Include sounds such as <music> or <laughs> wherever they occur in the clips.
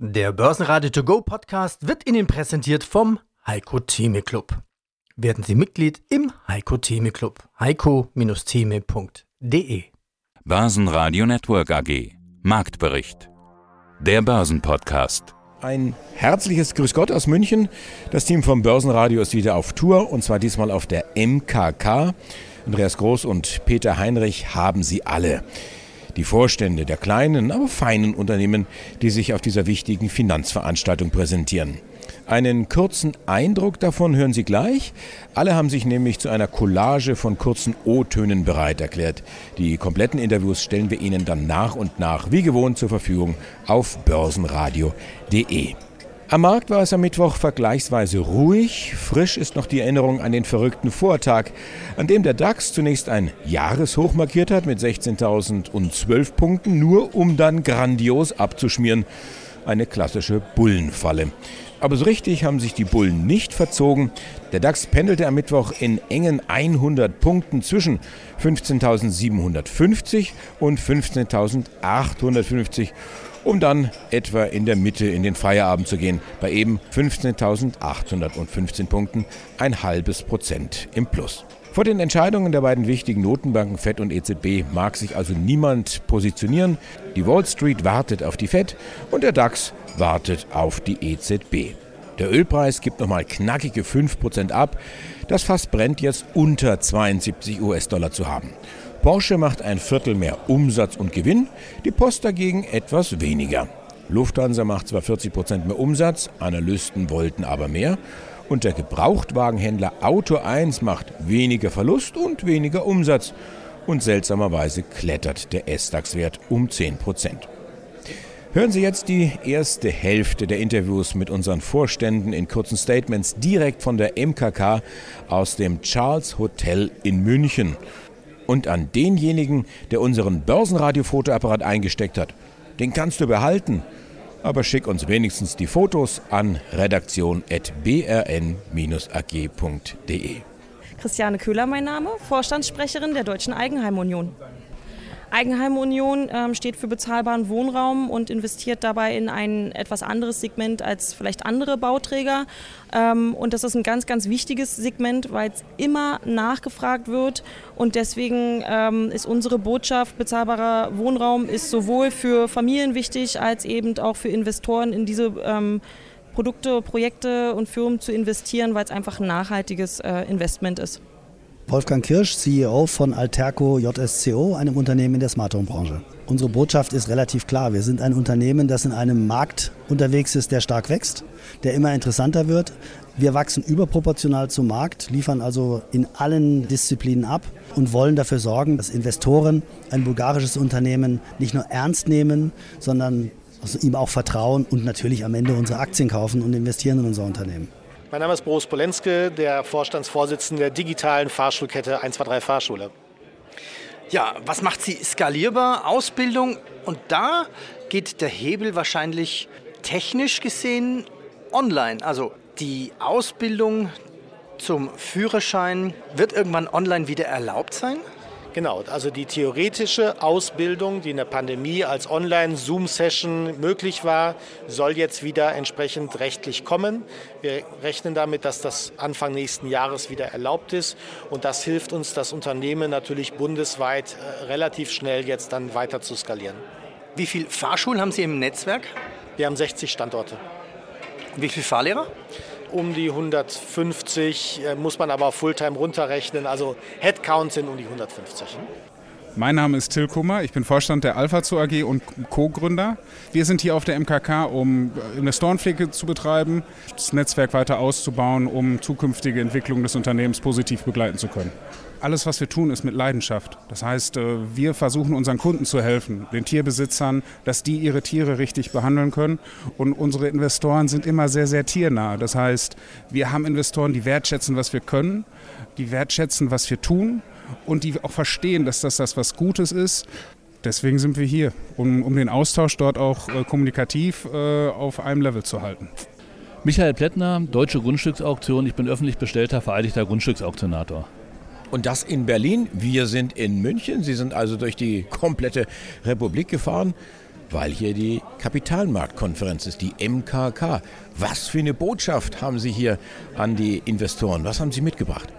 Der Börsenradio To Go Podcast wird Ihnen präsentiert vom Heiko Theme Club. Werden Sie Mitglied im Heiko Theme Club. heiko-theme.de Börsenradio Network AG Marktbericht Der Börsenpodcast Ein herzliches Grüß Gott aus München. Das Team vom Börsenradio ist wieder auf Tour und zwar diesmal auf der MKK. Andreas Groß und Peter Heinrich haben sie alle die Vorstände der kleinen, aber feinen Unternehmen, die sich auf dieser wichtigen Finanzveranstaltung präsentieren. Einen kurzen Eindruck davon hören Sie gleich. Alle haben sich nämlich zu einer Collage von kurzen O-Tönen bereit erklärt. Die kompletten Interviews stellen wir Ihnen dann nach und nach wie gewohnt zur Verfügung auf börsenradio.de. Am Markt war es am Mittwoch vergleichsweise ruhig. Frisch ist noch die Erinnerung an den verrückten Vortag, an dem der DAX zunächst ein Jahreshoch markiert hat mit 16.012 Punkten, nur um dann grandios abzuschmieren. Eine klassische Bullenfalle. Aber so richtig haben sich die Bullen nicht verzogen. Der DAX pendelte am Mittwoch in engen 100 Punkten zwischen 15.750 und 15.850 um dann etwa in der Mitte in den Feierabend zu gehen, bei eben 15.815 Punkten, ein halbes Prozent im Plus. Vor den Entscheidungen der beiden wichtigen Notenbanken FED und EZB mag sich also niemand positionieren. Die Wall Street wartet auf die FED und der DAX wartet auf die EZB. Der Ölpreis gibt nochmal knackige 5% ab. Das Fass brennt jetzt unter 72 US-Dollar zu haben. Porsche macht ein Viertel mehr Umsatz und Gewinn, die Post dagegen etwas weniger. Lufthansa macht zwar 40 Prozent mehr Umsatz, Analysten wollten aber mehr. Und der Gebrauchtwagenhändler Auto 1 macht weniger Verlust und weniger Umsatz. Und seltsamerweise klettert der S-DAX-Wert um 10 Prozent. Hören Sie jetzt die erste Hälfte der Interviews mit unseren Vorständen in kurzen Statements direkt von der MKK aus dem Charles Hotel in München und an denjenigen, der unseren Börsenradio-Fotoapparat eingesteckt hat. Den kannst du behalten, aber schick uns wenigstens die Fotos an redaktion.brn-ag.de. Christiane Köhler mein Name, Vorstandssprecherin der Deutschen Eigenheimunion. Eigenheimunion ähm, steht für bezahlbaren Wohnraum und investiert dabei in ein etwas anderes Segment als vielleicht andere Bauträger. Ähm, und das ist ein ganz, ganz wichtiges Segment, weil es immer nachgefragt wird. Und deswegen ähm, ist unsere Botschaft, bezahlbarer Wohnraum ist sowohl für Familien wichtig als eben auch für Investoren in diese ähm, Produkte, Projekte und Firmen zu investieren, weil es einfach ein nachhaltiges äh, Investment ist. Wolfgang Kirsch, CEO von Alterco JSCO, einem Unternehmen in der Smart Home Branche. Unsere Botschaft ist relativ klar. Wir sind ein Unternehmen, das in einem Markt unterwegs ist, der stark wächst, der immer interessanter wird. Wir wachsen überproportional zum Markt, liefern also in allen Disziplinen ab und wollen dafür sorgen, dass Investoren ein bulgarisches Unternehmen nicht nur ernst nehmen, sondern also ihm auch vertrauen und natürlich am Ende unsere Aktien kaufen und investieren in unser Unternehmen. Mein Name ist Boris Polenske, der Vorstandsvorsitzende der digitalen Fahrschulkette 123 Fahrschule. Ja, was macht sie skalierbar? Ausbildung. Und da geht der Hebel wahrscheinlich technisch gesehen online. Also die Ausbildung zum Führerschein wird irgendwann online wieder erlaubt sein? Genau, also die theoretische Ausbildung, die in der Pandemie als Online-Zoom-Session möglich war, soll jetzt wieder entsprechend rechtlich kommen. Wir rechnen damit, dass das Anfang nächsten Jahres wieder erlaubt ist und das hilft uns, das Unternehmen natürlich bundesweit äh, relativ schnell jetzt dann weiter zu skalieren. Wie viele Fahrschulen haben Sie im Netzwerk? Wir haben 60 Standorte. Wie viele Fahrlehrer? Um die 150, äh, muss man aber Fulltime runterrechnen. Also Headcount sind um die 150. Mein Name ist Till Kummer, ich bin Vorstand der Alpha Zoo AG und Co-Gründer. Wir sind hier auf der MKK, um Investorenpflege zu betreiben, das Netzwerk weiter auszubauen, um zukünftige Entwicklungen des Unternehmens positiv begleiten zu können. Alles, was wir tun, ist mit Leidenschaft. Das heißt, äh, wir versuchen unseren Kunden zu helfen, den Tierbesitzern, dass die ihre Tiere richtig behandeln können. Und unsere Investoren sind immer sehr, sehr tiernah. Das heißt, wir haben Investoren, die wertschätzen, was wir können, die wertschätzen, was wir tun und die auch verstehen, dass das das was Gutes ist. Deswegen sind wir hier, um, um den Austausch dort auch äh, kommunikativ äh, auf einem Level zu halten. Michael Plättner, Deutsche Grundstücksauktion. Ich bin öffentlich bestellter vereidigter Grundstücksauktionator. Und das in Berlin. Wir sind in München. Sie sind also durch die komplette Republik gefahren. weil hier die Kapitalmarktkonferenz ist, die MKK. Was für eine Botschaft haben Sie hier an die Investoren? Was haben Sie mitgebracht?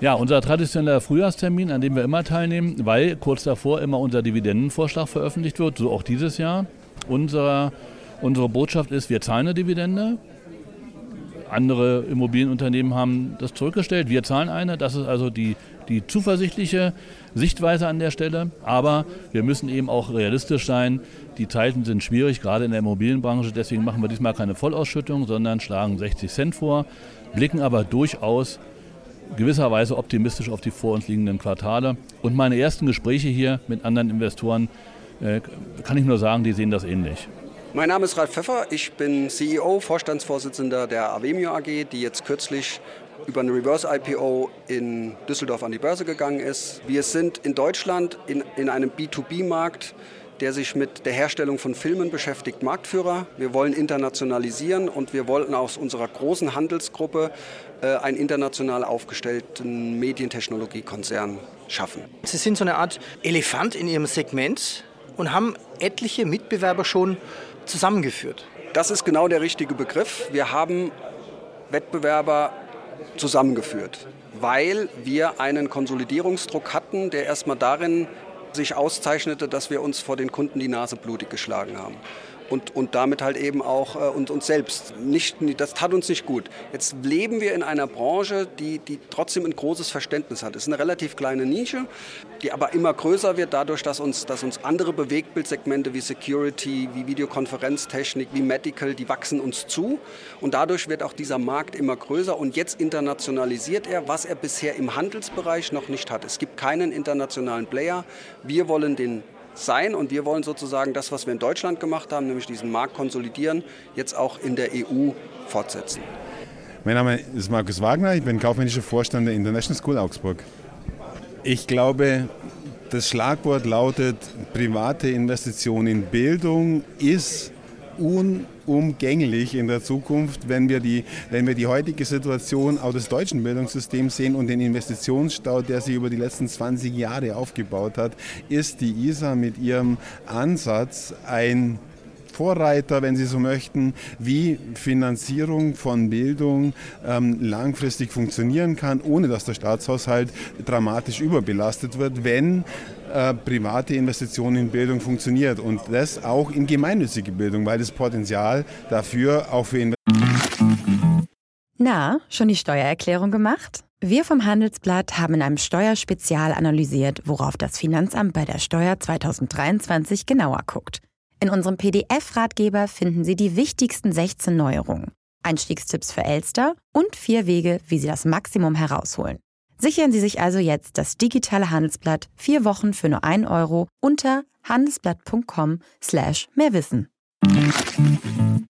Ja, unser traditioneller Frühjahrstermin, an dem wir immer teilnehmen, weil kurz davor immer unser Dividendenvorschlag veröffentlicht wird, so auch dieses Jahr. Unser, unsere Botschaft ist, wir zahlen eine Dividende. Andere Immobilienunternehmen haben das zurückgestellt, wir zahlen eine. Das ist also die, die zuversichtliche Sichtweise an der Stelle. Aber wir müssen eben auch realistisch sein. Die Zeiten sind schwierig, gerade in der Immobilienbranche. Deswegen machen wir diesmal keine Vollausschüttung, sondern schlagen 60 Cent vor, blicken aber durchaus gewisserweise optimistisch auf die vor uns liegenden Quartale. Und meine ersten Gespräche hier mit anderen Investoren, äh, kann ich nur sagen, die sehen das ähnlich. Mein Name ist Ralf Pfeffer, ich bin CEO, Vorstandsvorsitzender der Avemio AG, die jetzt kürzlich über eine Reverse-IPO in Düsseldorf an die Börse gegangen ist. Wir sind in Deutschland in, in einem B2B-Markt der sich mit der Herstellung von Filmen beschäftigt, Marktführer. Wir wollen internationalisieren und wir wollten aus unserer großen Handelsgruppe äh, einen international aufgestellten Medientechnologiekonzern schaffen. Sie sind so eine Art Elefant in Ihrem Segment und haben etliche Mitbewerber schon zusammengeführt. Das ist genau der richtige Begriff. Wir haben Wettbewerber zusammengeführt, weil wir einen Konsolidierungsdruck hatten, der erstmal darin sich auszeichnete, dass wir uns vor den Kunden die Nase blutig geschlagen haben und, und damit halt eben auch äh, uns, uns selbst. Nicht, das tat uns nicht gut. Jetzt leben wir in einer Branche, die, die trotzdem ein großes Verständnis hat. Es ist eine relativ kleine Nische, die aber immer größer wird dadurch, dass uns, dass uns andere Bewegtbildsegmente wie Security, wie Videokonferenztechnik, wie Medical, die wachsen uns zu. Und dadurch wird auch dieser Markt immer größer und jetzt internationalisiert er, was er bisher im Handelsbereich noch nicht hat. Es gibt keinen internationalen Player. Wir wollen den sein und wir wollen sozusagen das, was wir in Deutschland gemacht haben, nämlich diesen Markt konsolidieren, jetzt auch in der EU fortsetzen. Mein Name ist Markus Wagner, ich bin kaufmännischer Vorstand der International School Augsburg. Ich glaube, das Schlagwort lautet, private Investition in Bildung ist unumgänglich in der Zukunft, wenn wir, die, wenn wir die heutige Situation auch des deutschen Bildungssystems sehen und den Investitionsstau, der sich über die letzten 20 Jahre aufgebaut hat, ist die ISA mit ihrem Ansatz ein Vorreiter, wenn Sie so möchten, wie Finanzierung von Bildung ähm, langfristig funktionieren kann, ohne dass der Staatshaushalt dramatisch überbelastet wird, wenn äh, private Investitionen in Bildung funktioniert und das auch in gemeinnützige Bildung, weil das Potenzial dafür auch für Investitionen. Na, schon die Steuererklärung gemacht? Wir vom Handelsblatt haben in einem Steuerspezial analysiert, worauf das Finanzamt bei der Steuer 2023 genauer guckt. In unserem PDF-Ratgeber finden Sie die wichtigsten 16 Neuerungen, Einstiegstipps für Elster und vier Wege, wie Sie das Maximum herausholen. Sichern Sie sich also jetzt das digitale Handelsblatt vier Wochen für nur 1 Euro unter handelsblatt.com slash mehrwissen.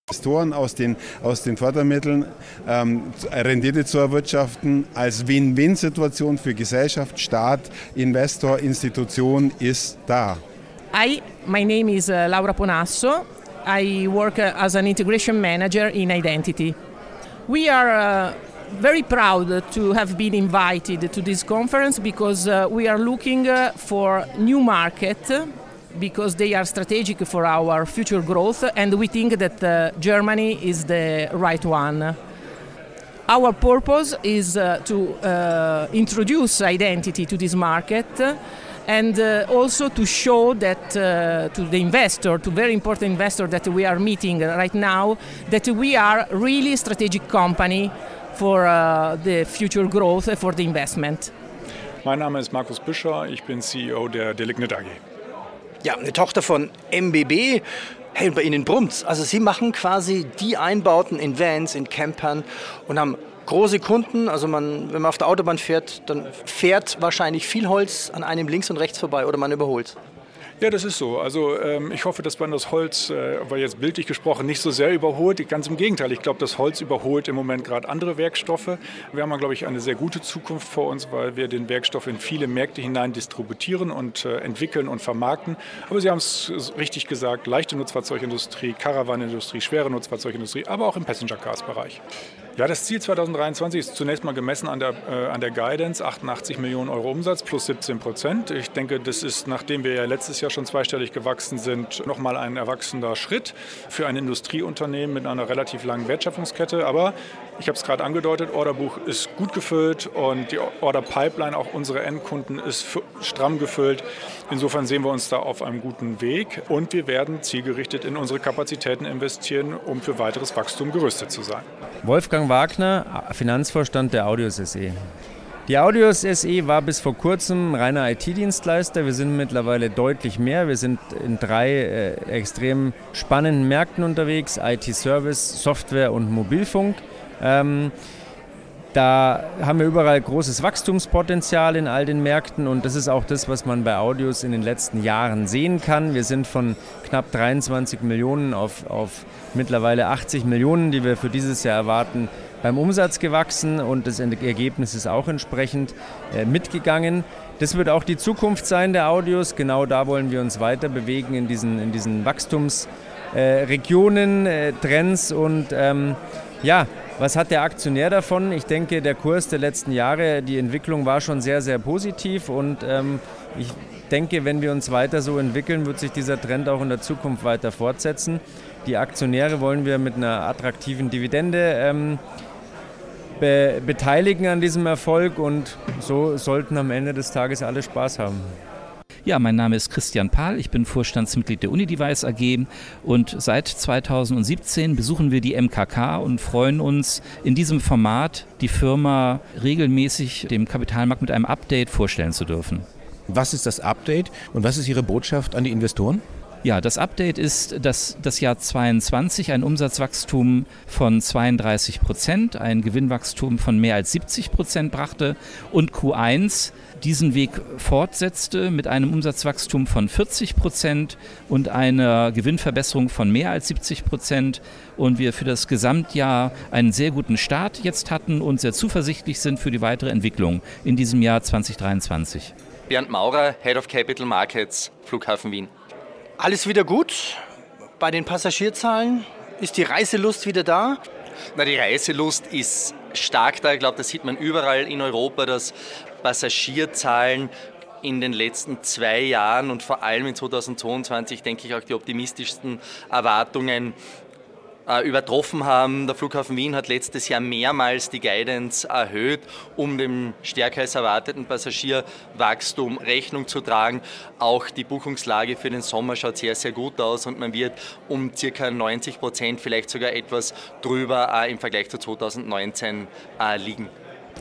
Investoren aus den, aus den Fördermitteln ähm, Rendite zu erwirtschaften als Win-Win-Situation für Gesellschaft, Staat, Investor, Institution ist da. Hi, my name is uh, Laura Ponasso. I work uh, as an integration manager in Identity. We are uh, very proud to have been invited to this conference because uh, we are looking uh, for new market because they are strategic for our future growth and we think that Germany is the right one. Our purpose is to introduce identity to this market and uh, also to show that uh, to the investor, to very important investor that we are meeting right now, that we are really strategic company for uh, the future growth, for the investment. Mein Name ist Markus Büscher, ich bin CEO der Delignit AG. Ja, eine Tochter von MBB. Hey, und bei Ihnen brummt's. Also Sie machen quasi die Einbauten in Vans, in Campern und haben große Kunden. Also man, wenn man auf der Autobahn fährt, dann fährt wahrscheinlich viel Holz an einem links und rechts vorbei oder man überholt. Ja, das ist so. Also ähm, ich hoffe, dass man das Holz, äh, weil jetzt bildlich gesprochen, nicht so sehr überholt. Ganz im Gegenteil, ich glaube, das Holz überholt im Moment gerade andere Werkstoffe. Wir haben, glaube ich, eine sehr gute Zukunft vor uns, weil wir den Werkstoff in viele Märkte hinein distributieren und äh, entwickeln und vermarkten. Aber Sie haben es richtig gesagt, leichte Nutzfahrzeugindustrie, Caravanindustrie, schwere Nutzfahrzeugindustrie, aber auch im Passenger Cars Bereich. Ja, das Ziel 2023 ist zunächst mal gemessen an der, äh, an der Guidance 88 Millionen Euro Umsatz plus 17 Prozent. Ich denke, das ist, nachdem wir ja letztes Jahr schon zweistellig gewachsen sind, nochmal ein erwachsener Schritt für ein Industrieunternehmen mit einer relativ langen Wertschöpfungskette. Aber ich habe es gerade angedeutet, Orderbuch ist gut gefüllt und die Order-Pipeline, auch unsere Endkunden, ist stramm gefüllt. Insofern sehen wir uns da auf einem guten Weg und wir werden zielgerichtet in unsere Kapazitäten investieren, um für weiteres Wachstum gerüstet zu sein. Wolfgang Wagner, Finanzvorstand der Audios SE. Die Audios SE war bis vor kurzem reiner IT-Dienstleister. Wir sind mittlerweile deutlich mehr. Wir sind in drei äh, extrem spannenden Märkten unterwegs: IT-Service, Software und Mobilfunk. Ähm, da haben wir überall großes Wachstumspotenzial in all den Märkten und das ist auch das, was man bei Audios in den letzten Jahren sehen kann. Wir sind von knapp 23 Millionen auf, auf mittlerweile 80 Millionen, die wir für dieses Jahr erwarten, beim Umsatz gewachsen und das Ergebnis ist auch entsprechend äh, mitgegangen. Das wird auch die Zukunft sein der Audios. Genau da wollen wir uns weiter bewegen in diesen, in diesen Wachstumsregionen, äh, Trends und ähm, ja, was hat der Aktionär davon? Ich denke, der Kurs der letzten Jahre, die Entwicklung war schon sehr, sehr positiv und ähm, ich denke, wenn wir uns weiter so entwickeln, wird sich dieser Trend auch in der Zukunft weiter fortsetzen. Die Aktionäre wollen wir mit einer attraktiven Dividende ähm, be beteiligen an diesem Erfolg und so sollten am Ende des Tages alle Spaß haben. Ja, mein Name ist Christian Pahl, ich bin Vorstandsmitglied der Unidevice AG und seit 2017 besuchen wir die MKK und freuen uns in diesem Format die Firma regelmäßig dem Kapitalmarkt mit einem Update vorstellen zu dürfen. Was ist das Update und was ist Ihre Botschaft an die Investoren? Ja, das Update ist, dass das Jahr 22 ein Umsatzwachstum von 32 Prozent, ein Gewinnwachstum von mehr als 70 Prozent brachte und Q1 diesen Weg fortsetzte mit einem Umsatzwachstum von 40 Prozent und einer Gewinnverbesserung von mehr als 70 Prozent und wir für das Gesamtjahr einen sehr guten Start jetzt hatten und sehr zuversichtlich sind für die weitere Entwicklung in diesem Jahr 2023. Bernd Maurer, Head of Capital Markets, Flughafen Wien. Alles wieder gut bei den Passagierzahlen? Ist die Reiselust wieder da? Na, die Reiselust ist stark da. Ich glaube, das sieht man überall in Europa, dass Passagierzahlen in den letzten zwei Jahren und vor allem in 2022, denke ich, auch die optimistischsten Erwartungen übertroffen haben. Der Flughafen Wien hat letztes Jahr mehrmals die Guidance erhöht, um dem stärker als erwarteten Passagierwachstum Rechnung zu tragen. Auch die Buchungslage für den Sommer schaut sehr, sehr gut aus und man wird um circa 90 Prozent, vielleicht sogar etwas drüber äh, im Vergleich zu 2019 äh, liegen.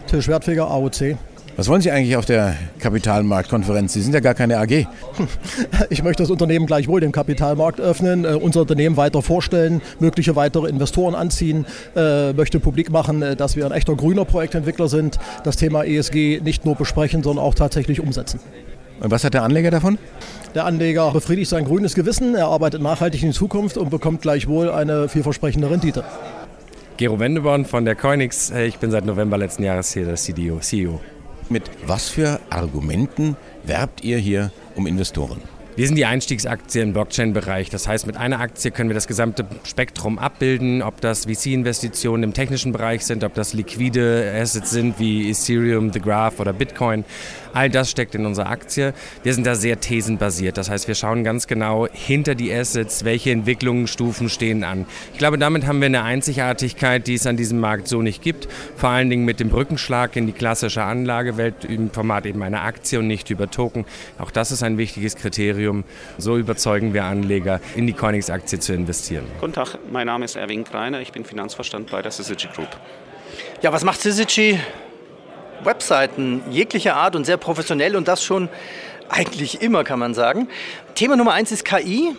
Till Schwertfeger, AOC. Was wollen Sie eigentlich auf der Kapitalmarktkonferenz? Sie sind ja gar keine AG. <laughs> Ich möchte das Unternehmen gleichwohl dem Kapitalmarkt öffnen, äh, unser Unternehmen weiter vorstellen, mögliche weitere Investoren anziehen, äh, möchte publik machen, äh, dass wir ein echter grüner Projektentwickler sind, das Thema ESG nicht nur besprechen, sondern auch tatsächlich umsetzen. Und was hat der Anleger davon? Der Anleger befriedigt sein grünes Gewissen, er arbeitet nachhaltig in die Zukunft und bekommt gleichwohl eine vielversprechende Rendite. Gero Wendeborn von der Coinix. Ich bin seit November letzten Jahres hier der CEO. Mit was für Argumenten werbt ihr hier um Investoren? Wir sind die Einstiegsaktie im Blockchain-Bereich. Das heißt, mit einer Aktie können wir das gesamte Spektrum abbilden, ob das VC-Investitionen im technischen Bereich sind, ob das liquide Assets sind wie Ethereum, The Graph oder Bitcoin. All das steckt in unserer Aktie. Wir sind da sehr thesenbasiert. Das heißt, wir schauen ganz genau hinter die Assets, welche Entwicklungsstufen stehen an. Ich glaube, damit haben wir eine Einzigartigkeit, die es an diesem Markt so nicht gibt. Vor allen Dingen mit dem Brückenschlag in die klassische Anlagewelt im Format eben einer Aktie und nicht über Token. Auch das ist ein wichtiges Kriterium. So überzeugen wir Anleger, in die Coinix-Aktie zu investieren. Guten Tag, mein Name ist Erwin Kreiner. Ich bin Finanzverstand bei der Syzygy Group. Ja, was macht Syzygy Webseiten jeglicher Art und sehr professionell und das schon eigentlich immer, kann man sagen. Thema Nummer eins ist KI.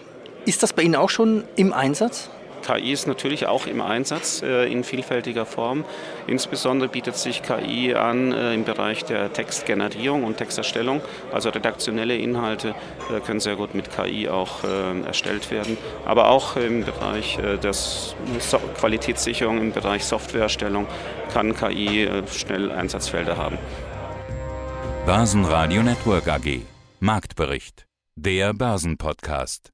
Ist das bei Ihnen auch schon im Einsatz? KI ist natürlich auch im Einsatz äh, in vielfältiger Form. Insbesondere bietet sich KI an äh, im Bereich der Textgenerierung und Texterstellung. Also redaktionelle Inhalte äh, können sehr gut mit KI auch äh, erstellt werden. Aber auch im Bereich äh, der so Qualitätssicherung, im Bereich Softwareerstellung kann KI äh, schnell Einsatzfelder haben. Börsenradio Network AG. Marktbericht. Der Börsenpodcast.